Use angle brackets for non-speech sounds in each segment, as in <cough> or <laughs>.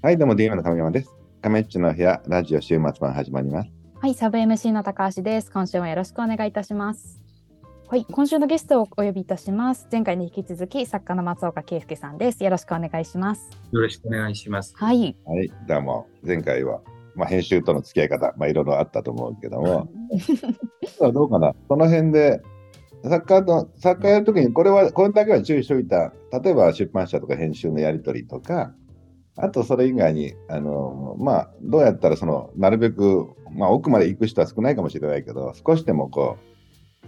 はい、どうも DM の亀山です。亀っちの部屋、ラジオ週末版始まります。はい、サブ MC の高橋です。今週もよろしくお願いいたします。はい、今週のゲストをお呼びいたします。前回に引き続き作家の松岡圭介さんです。よろしくお願いします。よろしくお願いします。はい。はい、どうも、前回は、まあ、編集との付き合い方、まあ、いろいろあったと思うけども、<laughs> どうかな、その辺で、作家の、作家やるときに、これは、これだけは注意しておいた、例えば出版社とか編集のやり取りとか、あとそれ以外に、あの、まあ、どうやったら、その、なるべく、まあ、奥まで行く人は少ないかもしれないけど、少しでもこう、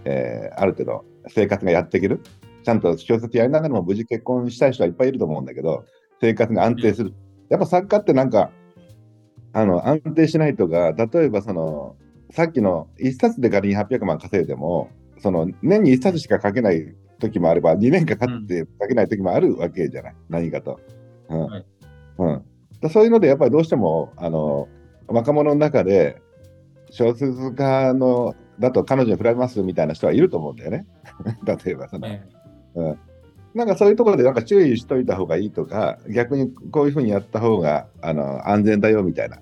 えーある程度生活がやっていける。ちゃんと小説やりながらも無事結婚したい人はいっぱいいると思うんだけど、生活が安定する。やっぱ作家ってなんか、あの、安定しないとか、例えばその、さっきの1冊で仮に800万稼いでも、その、年に1冊しか書けない時もあれば、2年かかって書けない時もあるわけじゃない。何かと。うん。はいうん。だそういうので、やっぱりどうしても、あの、若者の中で、小説家の、だと彼女に振られますみたいな人はいると思うんだよね。<laughs> 例えばその、えなんかそういうところでなんか注意しといた方がいいとか、逆にこういうふうにやった方があの安全だよみたいな、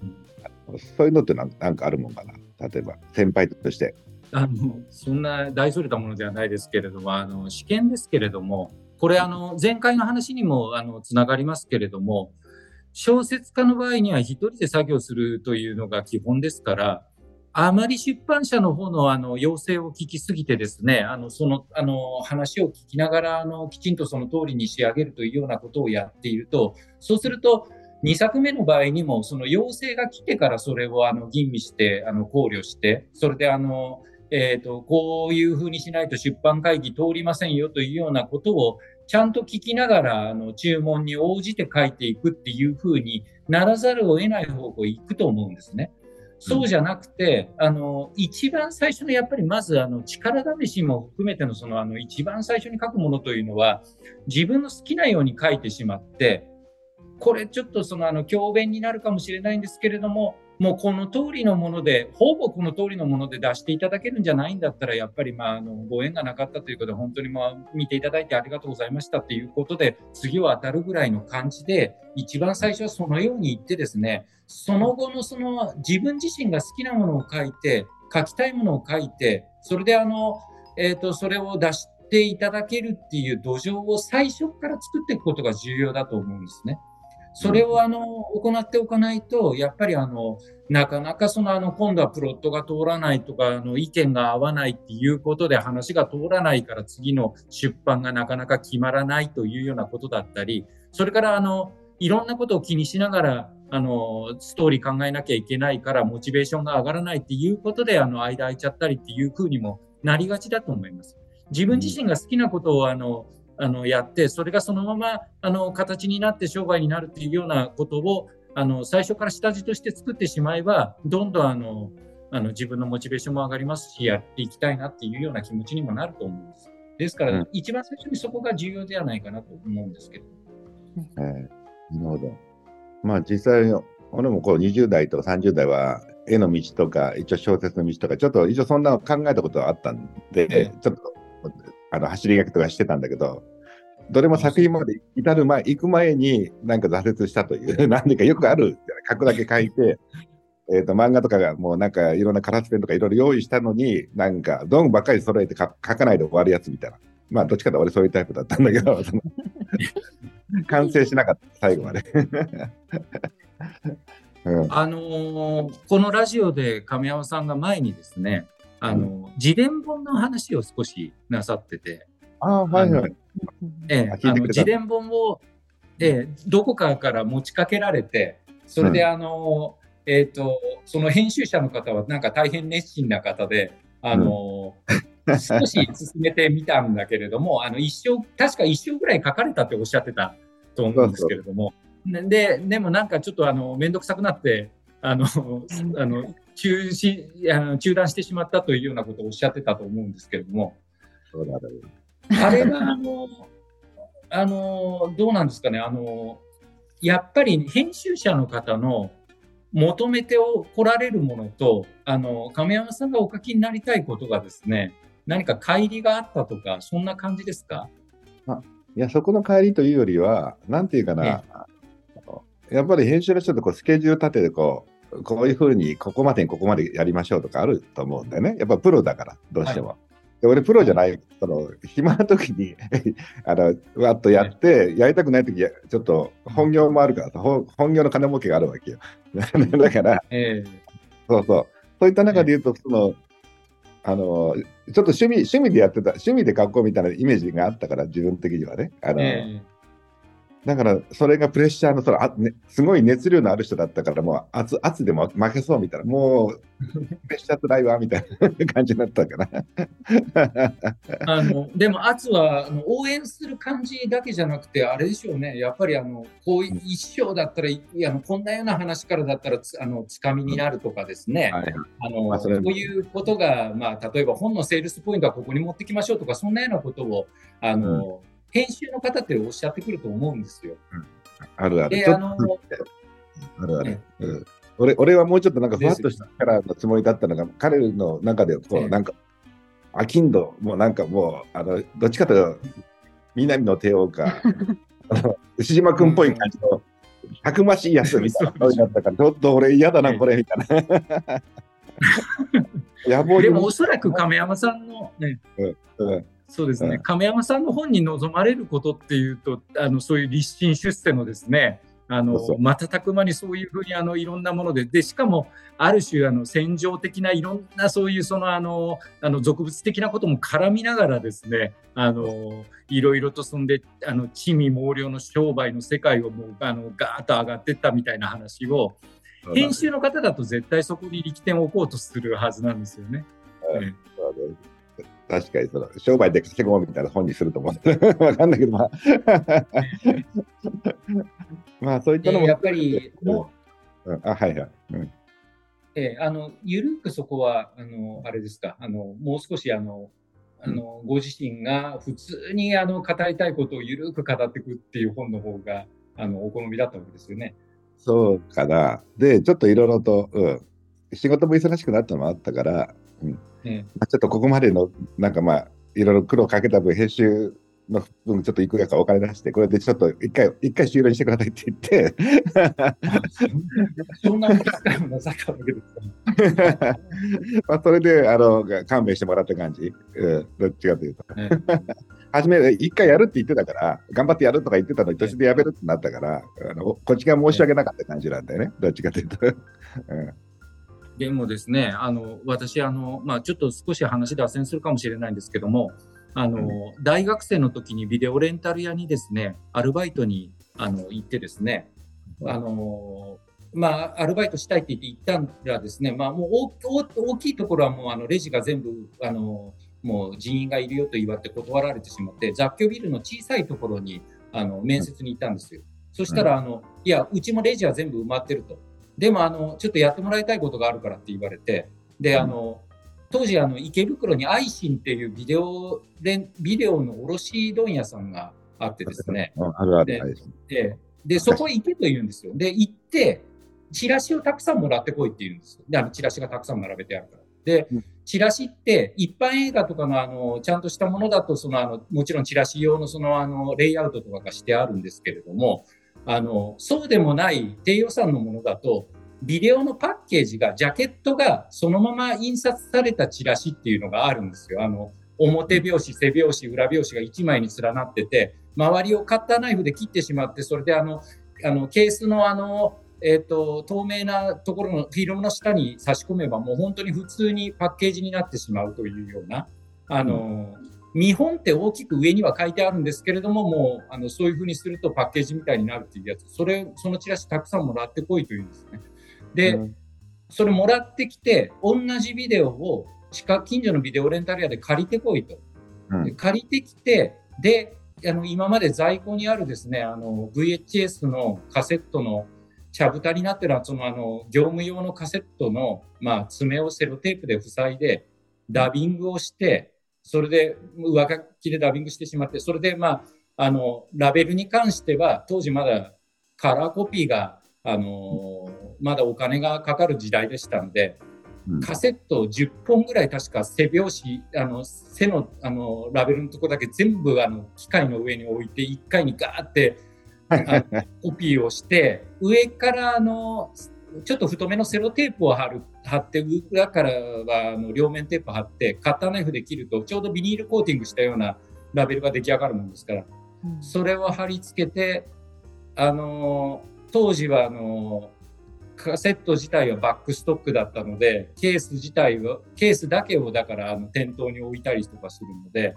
そういうのってなんなんかあるもんかな。例えば先輩として。あのそんな大それたものではないですけれども、あの試験ですけれども、これあの前回の話にもあのつながりますけれども、小説家の場合には一人で作業するというのが基本ですから、あまり出版社の方のあの要請を聞きすぎてですね、あのそのあの話を聞きながらあのきちんとその通りに仕上げるというようなことをやっていると、そうすると2作目の場合にもその要請が来てからそれをあの吟味して考慮して、それであのえっ、とこういうふうにしないと出版会議通りませんよというようなことをちゃんと聞きながらあの注文に応じて書いていくっていうふうにならざるを得ない方向行くと思うんですね。そうじゃなくて、あの、一番最初のやっぱりまずあの力試しも含めてのそのあの一番最初に書くものというのは自分の好きなように書いてしまって、これちょっとそのあの教鞭になるかもしれないんですけれども、もうこの通りのもので、ほぼこの通りのもので出していただけるんじゃないんだったら、やっぱりまああのご縁がなかったということで、本当にまあ見ていただいてありがとうございましたっていうことで、次は当たるぐらいの感じで、一番最初はそのように言ってですね、その後のその自分自身が好きなものを書いて、書きたいものを書いて、それであの、えっ、と、それを出していただけるっていう土壌を最初から作っていくことが重要だと思うんですね。それをあの、行っておかないと、やっぱりあの、なかなかそのあの、今度はプロットが通らないとか、あの、意見が合わないっていうことで話が通らないから次の出版がなかなか決まらないというようなことだったり、それからあの、いろんなことを気にしながら、あの、ストーリー考えなきゃいけないから、モチベーションが上がらないっていうことで、あの、間空いちゃったりっていう風にもなりがちだと思います。自分自身が好きなことを、あの、あの、やって、それがそのまま、あの、形になって商売になるっていうようなことを、あの、最初から下地として作ってしまえば、どんどんあの、あの、自分のモチベーションも上がりますし、やっていきたいなっていうような気持ちにもなると思うんです。ですから、うん一番最初にそこが重要ではないかなと思うんですけど。えーなるほど。まあ実際、俺もこう20代とか30代は絵の道とか、一応小説の道とか、ちょっと一応そんなの考えたことはあったんで、ええちょっとあの走り書きとかしてたんだけど、どれも作品まで至る前、行く前になんか挫折したという、<laughs> なんでかよくある、書くだけ書いて、<laughs> えっと漫画とかがもうなんかいろんなカラスペンとかいろいろ用意したのに、なんか道具ばっかり揃えて書書かないで終わるやつみたいな。まあどっちかと俺そういうタイプだったんだけど、そ <laughs> の完成しなかった、最後まで。うん、あのーこのラジオで亀山さんが前にですね、あの、自伝本の話を少しなさってて、ああ、はいはい。ええあの自伝本を、ええどこかから持ちかけられて、それで、うん。あの、えっ、と、その編集者の方はなんか大変熱心な方で、あの、少し進めてみたんだけれども、あの、一生、確か一生ぐらい書かれたっておっしゃってたと思うんですけれども、で、でもなんかちょっとあの、めんどくさくなって、あの、あの、中止、あの中断してしまったというようなことをおっしゃってたと思うんですけれども、そうだろうあれが、あの、あの、どうなんですかね、あの、やっぱり編集者の方の求めてこられるものと、あの、亀山さんがお書きになりたいことがですね、何か乖離があったとか、そんな感じですか？いや、そこの帰りというよりは、なんていうかな、えあのやっぱり編集の人ってこうスケジュール立ててこう、こういうふうにここまでにここまでやりましょうとかあると思うんだよね。やっぱプロだから、どうしても。はいで俺、プロじゃない、その <laughs> 暇な時にあのわっとやって、やりたくない時ちょっと本業もあるから本、本業の金儲けがあるわけよ。<laughs> だから、えー、そうそう、そういった中で言うと、そのあのちょっと趣味趣味でやってた、趣味で学校みたいなイメージがあったから、自分的にはね。あの、えーだから、それがプレッシャーのそのあ、ね、すごい熱量のある人だったから、もう圧圧でも負けそうみたいな、もう <laughs> プレッシャーつらいわみたいな感じになったかな <laughs> あのでも圧はあの応援する感じだけじゃなくて、あれでしょうね、やっぱりあのこう一生だったら、いやこんなような話からだったらつあのつかみになるとかですね、はい、あの、まあ、そういうことが、まあ、例えば本のセールスポイントはここに持ってきましょうとか、そんなようなことをあの、うん編集の方っておっしゃってくると思うんですよ。うん、あるある。あのあるある、うん、俺俺はもうちょっとなんかふわっとしたキャラのつもりだったのが、彼の中でこう、なんか、アキンド、もうなんかもう、あのどっちかというと、南の帝王か、<laughs> 牛島君っぽい感じの、たくましいやつみたいな感じだったから、ちょっと俺嫌だな、これみたいな。<laughs> 野望でもおそらく亀山さんのね、うんうん、そうですね、亀山さんの本に望まれることっていうと、あのそういう立身出世のですね、あの瞬く間にそういうふうにあのいろんなものででしかもある種あの戦場的ないろんなそういうそのあのあの俗物的なことも絡みながらですねあのいろいろとそんであの地味猛量の商売の世界をもうあのガーッと上がっていったみたいな話を編集の方だと絶対そこに力点を置こうとするはずなんですよね。ね確かにその商売で稼ごうみたいな本にすると思う。わかんないけど、まあ、<laughs> まあそういったのも。やっぱりもう、うん、あはいはい。うんえー、あのゆるくそこはあのあれですかあのもう少しあのあの、ご自身が普通にあの語りたいことをゆるく語っていくっていう本の方があのお好みだったわけですよね。そうかな。でちょっといろいろと、うん、仕事も忙しくなったのもあったから、うん。えまあ、ちょっとここまでのなんかまあいろいろ苦労かけた分編集の分ちょっといくらかお金出してこれでちょっと一回一回終了にしてくださいって言って。そんなもなさったわけですかまあそれであの勘弁してもらった感じ、うん、どっちかというと、ね、初め一回やるって言ってたから頑張ってやるとか言ってたのに途中でやめるってなったからあのこっちが申し訳なかった感じなんだよね。どっちかというと、うんでもですね、あの私あの、まあ、ちょっと少し話脱線するかもしれないんですけども、あの、うん、大学生の時にビデオレンタル屋にですね、アルバイトにあの行ってですね、あのまあ、アルバイトしたいって言って行ったんらですね、まあ、もう大きいところはもうあのレジが全部あのもう人員がいるよと言われて断られてしまって雑居ビルの小さいところにあの面接に行ったんですよ。そしたらあの、いやうちもレジは全部埋まってると。でもあのちょっとやってもらいたいことがあるからって言われてであの当時あの池袋にアイシンっていうビデオでビデオの卸問屋さんがあってですね。あるあるででそこへ行けと言うんですよ。で行ってチラシをたくさんもらってこいって言うんですであのチラシがたくさん並べてあるから。で、チラシって一般映画とかのあのちゃんとしたものだとそのあのもちろんチラシ用のそのあのレイアウトとかがしてあるんですけれどもあのそうでもない低予算のものだとビデオのパッケージがジャケットがそのまま印刷されたチラシっていうのがあるんですよ。あの表表紙、背表紙、裏表紙が1枚に連なってて、周りをカッターナイフで切ってしまって、それであの、あのケースのあの、え、ー、と、透明なところのフィルムの下に差し込めば、もう本当に普通にパッケージになってしまうというような、あの、見本って大きく上には書いてあるんですけれども、もうあのそういうふうにするとパッケージみたいになるっていうやつ、それ、そのチラシたくさんもらってこいというんですね。で、うん、それもらってきて、同じビデオを近近所のビデオレンタル屋で借りてこいと。うん、借りてきて、で、あの今まで在庫にあるですね、あの VHS のカセットの茶蓋になってるそのあの業務用のカセットの、まあ、爪をセロテープで塞いでダビングをして、それで上書きでダビングしてしまって、それで、まあ、あの、ラベルに関しては、当時まだカラーコピーが、あのまだお金がかかる時代でしたんで、カセットを10本ぐらい確か背拍子、あの背のあのラベルのとこだけ全部あの機械の上に置いて1回にガーって <laughs> コピーをして、上からあの、ちょっと太めのセロテープを貼る、貼って、裏からはあの両面テープ貼って、カッターナイフで切ると、ちょうどビニールコーティングしたようなラベルが出来上がるもんですから、うん、それを貼り付けて、あの、当時はあの、カセット自体はバックストックだったので、ケース自体は、ケースだけをだからあの店頭に置いたりとかするので、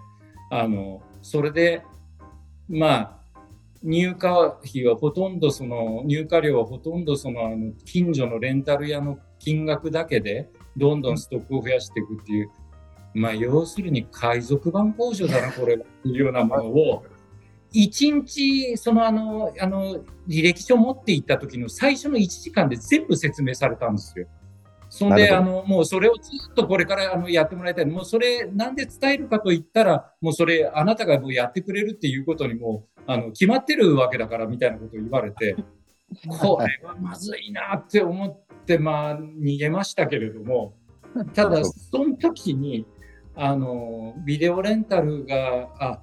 あの、それで、まあ、入荷費はほとんどその、入荷料はほとんどその、あの、近所のレンタル屋の金額だけで、どんどんストックを増やしていくっていう、まあ、要するに海賊版工場だな、これは、っていうようなものを、一日、そのあの、あの、履歴書を持っていった時の最初の1時間で全部説明されたんですよ。そんで、あの、もうそれをずっとこれからあのやってもらいたい。もうそれ、なんで伝えるかと言ったら、もうそれ、あなたがもうやってくれるっていうことにもあの、決まってるわけだからみたいなことを言われて、これはまずいなって思って、まあ、逃げましたけれども、ただ、<laughs> その時に、あの、ビデオレンタルが、あ、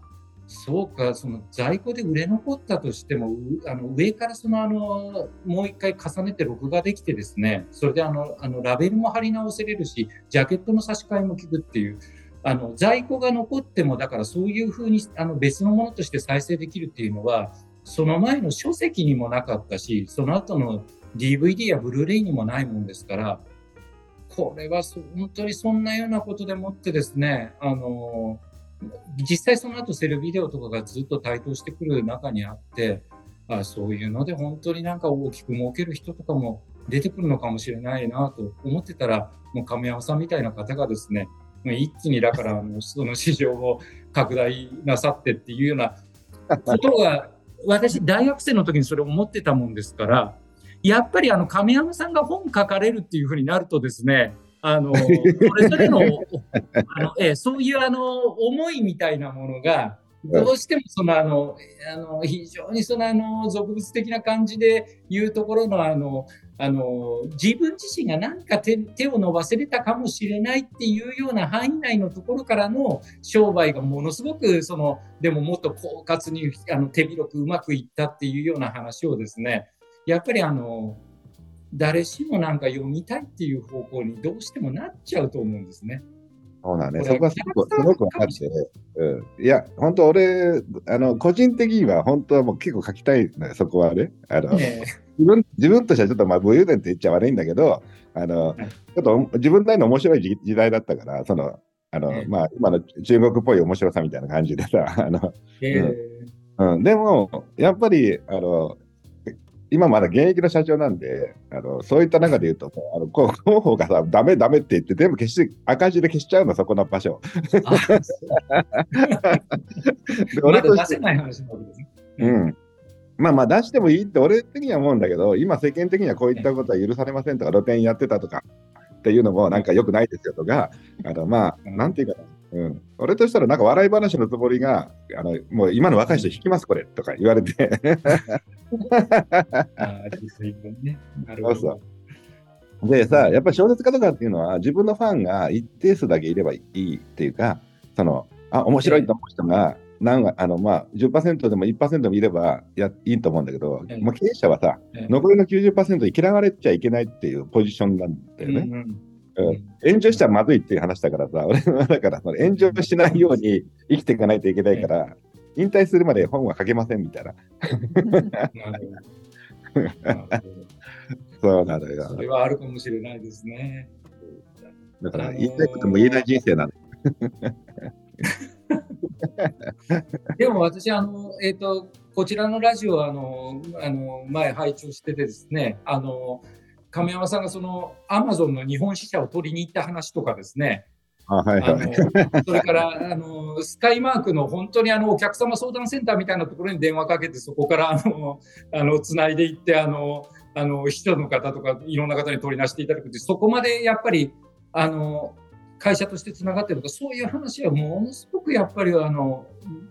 そうか、その在庫で売れ残ったとしても、あの上からそのあのもう一回重ねて録画できてですね、それであのあのラベルも貼り直せれるし、ジャケットの差し替えも効くっていう、あの在庫が残っても、だからそういうふうにあの別のものとして再生できるっていうのは、その前の書籍にもなかったし、その後の DVD やブルーレイにもないもんですから、これは本当にそんなようなことでもってですね、あの、実際その後セルビデオとかがずっと台頭してくる中にあって、あそういうので本当になんか大きく儲ける人とかも出てくるのかもしれないなと思ってたら、もう亀山さんみたいな方がですね、一気にだから <laughs> あのその市場を拡大なさってっていうようなことが私大学生の時にそれを思ってたもんですからやっぱりあの亀山さんが本書かれるっていうふうになるとですねあのそれぞれのあの、えそういうあの思いみたいなものがどうしてもそのあのあの非常にそのあの俗物的な感じで言うところのあのあの自分自身が何か手手を伸ばせれたかもしれないっていうような範囲内のところからの商売がものすごくそのでももっと狡猾にあの手広くうまくいったっていうような話をですねやっぱりあの誰しもなんか読みたいっていう方向にどうしてもなっちゃうと思うんですね。そうだね、そこはすごくすごく分かって、うん、いや、本当、俺、あの個人的には本当はもう結構書きたいね、そこはね。あの、ね、自分自分としてはちょっとまあ武勇伝って言っちゃ悪いんだけど、あの、ちょっと自分なりの面白い時代だったから、その、あの、ね、まあ、今の中国っぽい面白さみたいな感じでさ、あの、うん、うん、でも、やっぱり、あの、今まだ現役の社長なんで、あのそういった中で言うと、あの広報がさ、ダメダメって言って、全部消して、赤字で消しちゃうの、そこの場所。<laughs> 俺と出せない話なわけですね。うん。まあまあ出してもいいって俺的には思うんだけど、今世間的にはこういったことは許されませんとか、露店やってたとかっていうのもなんか良くないですよとか、あのまあ、なんていうかな、うん、俺としたらなんか笑い話のつもりが、あのもう今の若い人引きます、これとか言われて。そうそう。でさ、やっぱり小説家とかっていうのは自分のファンが一定数だけいればいいっていうか、そのあ面白いと思う人が何あのまあ10%でも1%でもいればやいいと思うんだけど、もう経営者はさ、残りの90%に嫌われちゃいけないっていうポジションなんだよね。うんうんうん、炎上しちゃまずいっていう話だからさ、俺はだからその炎上しないように生きていかないといけないから、引退するまで本は書けませんみたいな。<laughs> そうなのよ。それはあるかもしれないですね。だから言いたいことも言えない人生なの。<laughs> でも私、あの、えっ、ー、と、こちらのラジオあの、あの、前拝聴しててですね、あの、亀山さんがそのアマゾンの日本支社を取りに行った話とかですね、あはいはい、それからあのスカイマークの本当にあのお客様相談センターみたいなところに電話かけてそこからあのあのつないでいってあのあの秘書の方とかいろんな方に取り出していただくってそこまでやっぱりあの会社としてつながってるとかそういう話はものすごくやっぱりあの、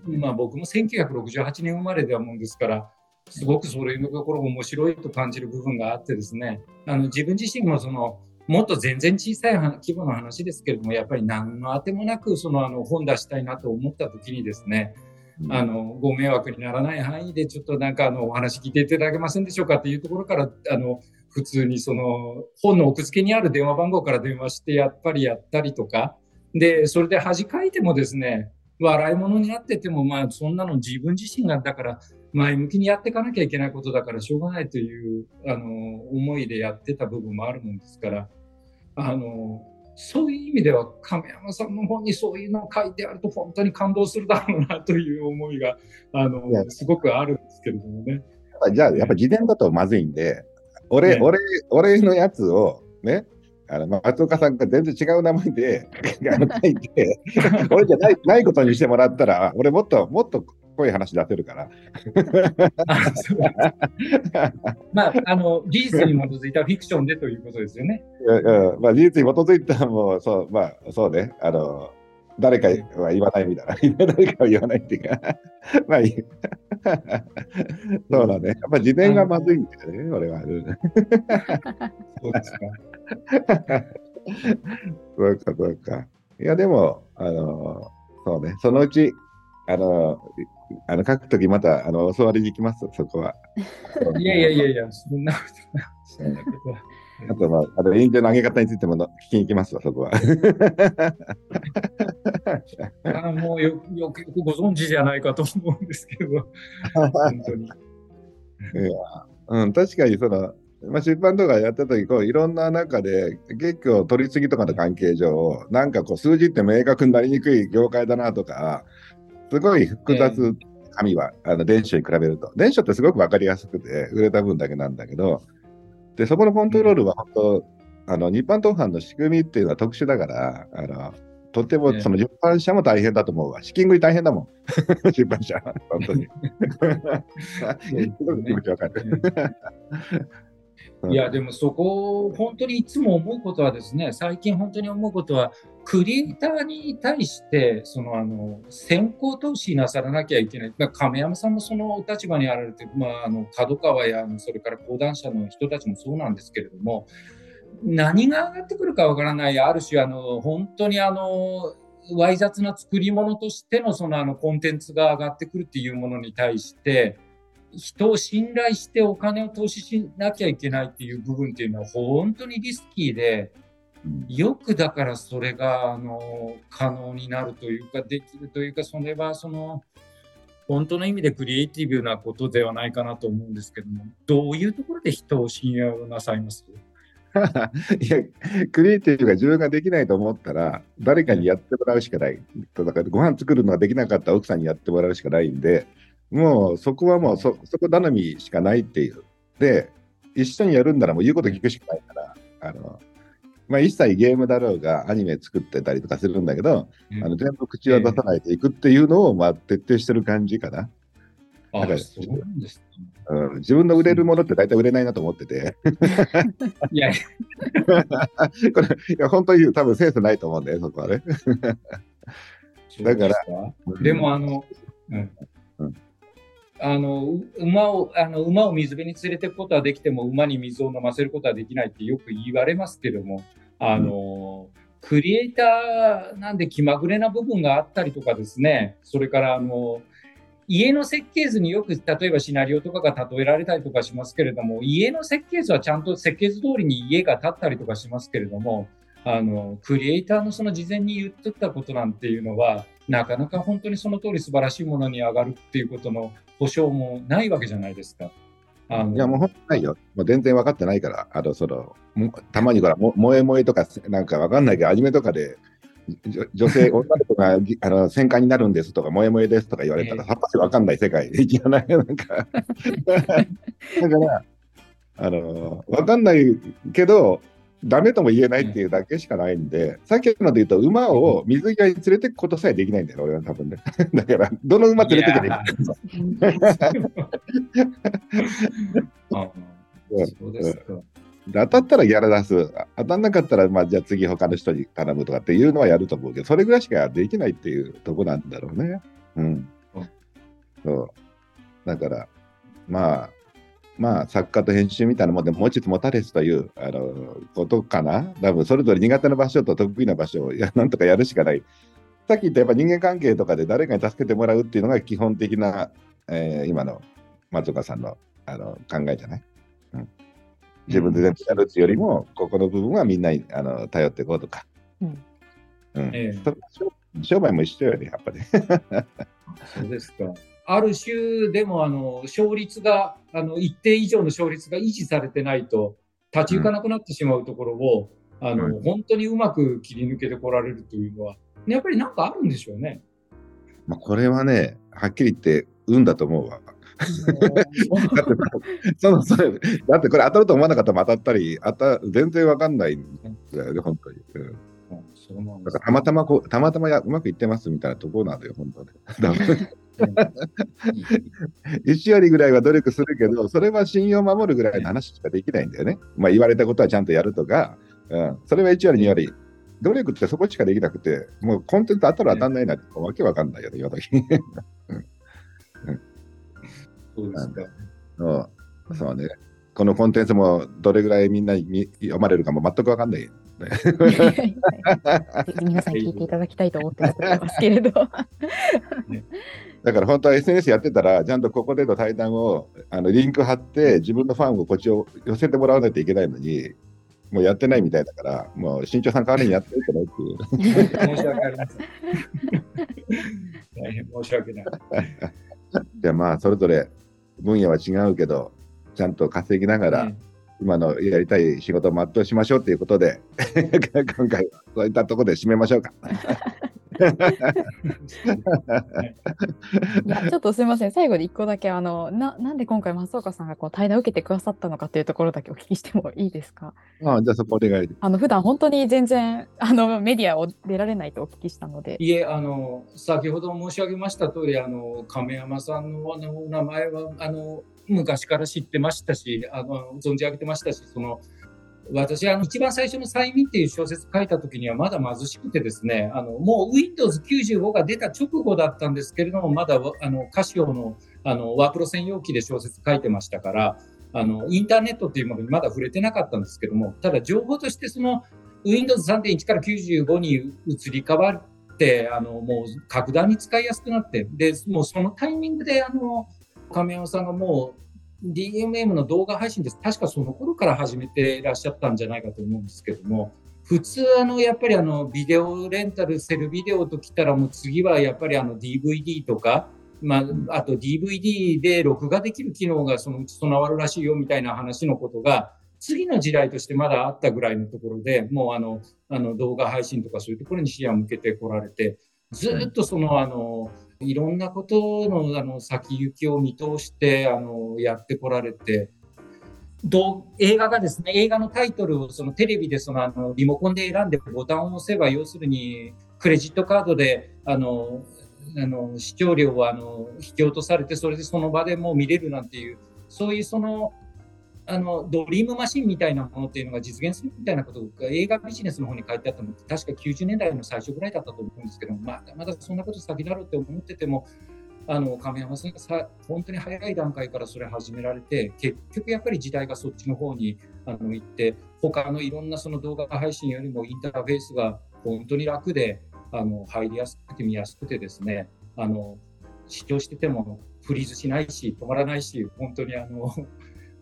まあ、僕も1968年生まれではもんですからすごくそれのところ面白いと感じる部分があってですね、あの自分自身もその、もっと全然小さい規模の話ですけれども、やっぱり何のあてもなく、そのあの本出したいなと思った時にですね、あの、ご迷惑にならない範囲で、ちょっとなんか、あの、お話聞いていただけませんでしょうかっていうところから、あの、普通にその、本の奥付けにある電話番号から電話して、やっぱりやったりとか、で、それで恥かいてもですね、笑い物になってても、まあ、そんなの自分自身が、だから、前向きにやっていかなきゃいけないことだからしょうがないという、あの、思いでやってた部分もあるもんですから、あの、そういう意味では亀山さんの本にそういうのを書いてあると本当に感動するだろうなという思いが、あの、すごくあるんですけれどもね。じゃあ、やっぱ自伝だとまずいんで、俺、ね、俺、俺のやつをね、あの松岡さんが全然違う名前で書いて、<laughs> 俺じゃないないことにしてもらったら、俺もっともっと濃い話出せるから。<laughs> まあ、あの、事実に基づいたフィクションでということですよね。うん、まあ、事実に基づいたもう、そう、まあ、そうね。あの、誰かは言わないみたいな。<laughs> 誰かは言わないっていうか <laughs> まあいい。そうだね。やっぱ自伝がまずいんだよね、俺は。そうですか。そうか、そうか。いや、でも、あの、そうね、そのうち、あの、あの書くときまたあの教わりに行きます、そこは。<laughs> いやいやいやいや、そんなことなことは。<laughs> あと、まあ、あの援助の上げ方についても聞きに行きますわ、そこは。<laughs> あもうよよくよくご存知じゃないかと思うんですけど、本当に。いやうん、確かにその、まあ、出版とかやった時こういろんな中で結構取り次ぎとかの関係上なんかこう数字って明確になりにくい業界だなとかすごい複雑、紙はあの電書に比べると電書ってすごく分かりやすくて売れた分だけなんだけどでそこのコントロールは本当、あの日版当版の仕組みっていうのは特殊だからあのとてもその出版社も大変だと思うわ。資金繰り大変だもん。<laughs> 出版社。本当に。いや、でもそこ、本当にいつも思うことはですね、最近本当に思うことは、クリエイターに対して、その、あの、先行投資なさらなきゃいけない。亀山さんもその立場にあられて、まあ、あの、角川や、それから講談社の人たちもそうなんですけれども、何が上がってくるかわからない、ある種、あの、本当にあの、わい雑な作り物としてのそのあのコンテンツが上がってくるっていうものに対して、人を信頼してお金を投資しなきゃいけないっていう部分っていうのは本当にリスキーで、よくだからそれがあの可能になるというかできるというかそれはその本当の意味でクリエイティブなことではないかなと思うんですけどもどういうところで人を信用なさいます？<laughs> いや、クリエイティブが自分ができないと思ったら、誰かにやってもらうしかない。だから、ご飯作るのができなかった奥さんにやってもらうしかないんで、もうそこはもうそ、そこ頼みしかないっていう。で、一緒にやるんならもう言うこと聞くしかないから、あの、まあ、一切ゲームだろうがアニメ作ってたりとかするんだけど、うん、あの全部口は出さないでいくっていうのを、まあ、徹底してる感じかな。だからそうなんですうん、自分の売れるものって大体売れないなと思ってて。いや <laughs> これ、いや本当に多分センスないと思うんだよ、そこはね。だから。でも、あの、うん、うんあの馬をあの馬を水辺に連れていくことはできても馬に水を飲ませることはできないってよく言われますけどもあの、うん、クリエイターなんで気まぐれな部分があったりとかですねそれからあの家の設計図によく例えばシナリオとかが例えられたりとかしますけれども家の設計図はちゃんと設計図通りに家が建ったりとかしますけれどもあのクリエイターのその事前に言ってたことなんていうのはなかなか本当にその通り素晴らしいものに上がるっていうことの保証もないわけじゃないですか。あのいや、もう本当ないよ。もう全然分かってないから、あの、その、たまにから、も萌え萌えとか、なんか分かんないけど、アニメとかで、女性、女の子が <laughs> あの戦艦になるんですとか、萌え萌えですとか言われたら、さっぱり分かんない世界 <laughs> じゃない、なんか。<laughs> だから、あの、分かんないけど、ダメとも言えないっていうだけしかないんで、さっきので言うと、馬を水際に連れていくことさえできないんだよ、俺は多分ね。<laughs> だから、どの馬連れていけばいいそうですか。当たったらギャラ出す、当たんなかったら、まあ、じゃあ次他の人に頼むとかっていうのはやると思うけど、それぐらいしかできないっていうとこなんだろうね。うん。そう。だから、まあ、まあ、作家と編集みたいなもんで持ちつ持たれつというあのことかな？多分それぞれ苦手な場所と得意な場所をやなんとかやるしかないさっき言ったやっぱ人間関係とかで誰かに助けてもらうっていうのが基本的な、えー今の松岡さんのあの考えじゃない、うん、自分で全部やるっていうよりも、ここの部分はみんなにあの頼っていこうとか。うんうんえ商売も一緒よね、やっぱり。<laughs> そうですか。ある種でもあの勝率があの一定以上の勝率が維持されてないと立ち行かなくなってしまうところを、あのうん本当にうまく切り抜けてこられるというのはやっぱりなんかあるんでしょうね。まあこれはね、はっきり言って運だと思うわ。<laughs> だってそのそれだってこれ当たると思わなかったら当たったり、当た全然わかんないんだよね、本当に。うんたまたまこう、たまたまやうまくいってますみたいなところなんだよ、本当に。<laughs> 1割ぐらいは努力するけど、それは信用を守るぐらいの話しかできないん。だよね。まあ言われたことはちゃん。とやるとか、うん、それは1割、2割。努力ってそこしかできなくて、もうコンテンツ当たる当たん。ないなん。てわけわかん。ないよね、今時。そうですか。う、そうね。このコンテンツもどれぐらいみん。なに読まれるかも全くわかん。ない。皆さん。聞いていただきたいと思ってますけれど。だから本当は SNS やってたら、ちゃんとここでの対談をあのリンク貼って、自分のファンをこっちを寄せてもらわないといけないのに、もうやってないみたいだから、もう新潮さん代わりにやってるかなっていう。申し訳ありません。大変申し訳ない。じゃあまあ、それぞれ分野は違うけど、ちゃんと稼ぎながら、ね今のやりたい仕事を全うしましょうということで、<laughs> 今回はそういったところで締めましょうか。<laughs> いやちょっとすみません、最後で一個だけあのな、なんで今回、松岡さんがこう対談を受けてくださったのかというところだけお聞きしてもいいですか？ああじゃあそこお願い。あの普段本当に全然あのメディアを出られないとお聞きしたので。いえ、あの、先ほど申し上げました通り、あの、亀山さんのあの名前は、あの、昔から知ってましたし、あの、存じ上げてましたし、その、私、あの、一番最初の催眠っていう小説書いた時にはまだ貧しくてですね、あの、もう Windows 95が出た直後だったんですけれども、まだ、あの、カシオの、あの、ワープロ専用機で小説書いてましたから、あの、インターネットっていうものにまだ触れてなかったんですけども、ただ情報としてその、Windows 3.1から95に移り変わって、あの、もう格段に使いやすくなって、で、もうそのタイミングで、あの、亀山さんがもう DMM の動画配信です。確かその頃から始めていらっしゃったんじゃないかと思うんですけども、普通、あの、やっぱりあの、ビデオレンタル、セルビデオときたら、もう次はやっぱりあの DVD とか、まあ、あと DVD で録画できる機能がそのうち備わるらしいよみたいな話のことが、次の時代としてまだあったぐらいのところで、もうあの、あの動画配信とかそういうところに視野を向けてこられて、ずっとそのあの、いろんなことのあの先行きを見通してあのやってこられて、ど映画がですね、映画のタイトルをそのテレビでそのあのリモコンで選んでボタンを押せば、要するにクレジットカードであのあの視聴料をあの引き落とされて、それでその場でもう見れるなんていう、そういうそのあのドリームマシンみたいなものっていうのが実現するみたいなことが映画ビジネスの方に書いてあったのって確か90年代の最初ぐらいだったと思うんですけどまだまだそんなこと先だろうって思っててもあの亀山さんがさ本当に早い段階からそれ始められて結局やっぱり時代がそっちの方にあの行って他のいろんなその動画配信よりもインターフェースが本当に楽であの入りやすくて見やすくてですねあの視聴しててもフリーズしないし止まらないし本当にあの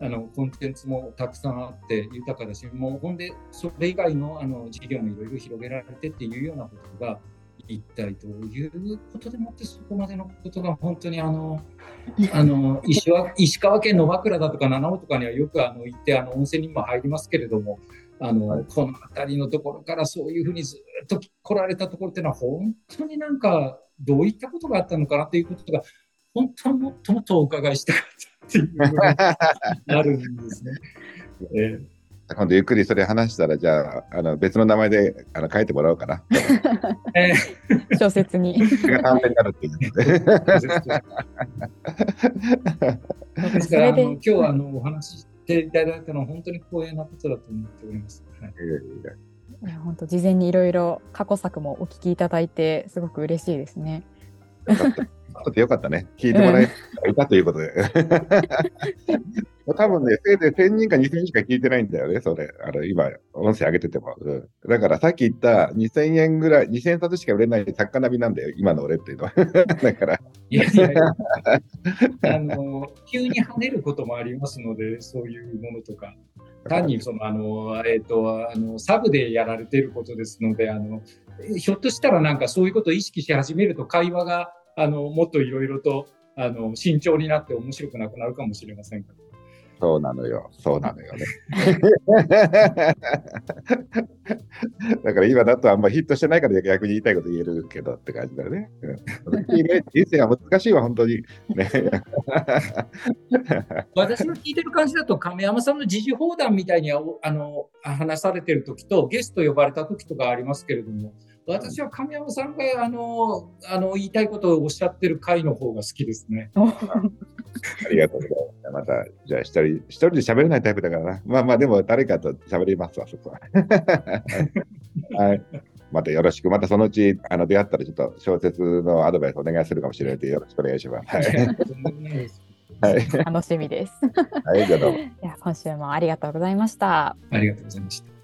あのコンテンツもたくさんあって豊かだし、もうほんで、それ以外のあの事業もいろいろ広げられてっていうようなことが、一体どういうことでもってそこまでのことが本当にあの、あの石は石川県の和倉だとか七尾とかにはよくあの行ってあの温泉にも入りますけれども、あの、はい。この辺りのところからそういうふうにずっと来られたところっていうのは本当になんかどういったことがあったのかなということが本当はもっともっとお伺いしたかったっていうのがあるんですね。え今度ゆっくりそれ話したら、じゃあ、あの別の名前であの書いてもらおうかな。ええ小説に。それが短編になるっていうので。で <laughs> すそれでからあの今日はあのお話ししていただいたのは本当に光栄なことだと思っております。はいいや本当事前にいろいろ過去作もお聞きいただいてすごく嬉しいですね。よかったよかったね。聞いてもらえたということで。多分ね、せいぜい1000人か2000人しか聞いてないんだよね、それ。あの、今、音声上げてても。うん、だからさっき言った2000円ぐらい、2000冊しか売れない作家並みなんだよ、今の俺っていうのは。<laughs> だから。いやいやいや、あの、急に跳ねることもありますので、そういうものとか。単にそのあの、えーと、あのサブでやられていることですのであのひょっとしたらなんかそういうことを意識し始めると会話があのもっといろいろとあの慎重になって面白くなくなるかもしれませんから。そうなのよ。そうなのよね。<laughs> だから今だとあんまヒットしてないから逆に言いたいこと言えるけどって感じだよね。人生は難しいわ、本当に。ね、<laughs> 私の聞いてる感じだと、亀山さんの時事放談みたいにあの話されてる時と、ゲスト呼ばれた時とかありますけれども、私は神山さんがあのあの言いたいことをおっしゃってる回の方が好きですね。ありがとうございます。また、じゃあ一人、一人で喋れないタイプだからな。まあまあ、でも誰かと喋りますわ、そこは。<laughs> はい。またよろしく。またそのうちあの出会ったらちょっと小説のアドバイスお願いするかもしれないのでよろしくお願いします。はい。はい、楽しみです。はい、じゃあどうも。<laughs> 今週もありがとうございました。ありがとうございました。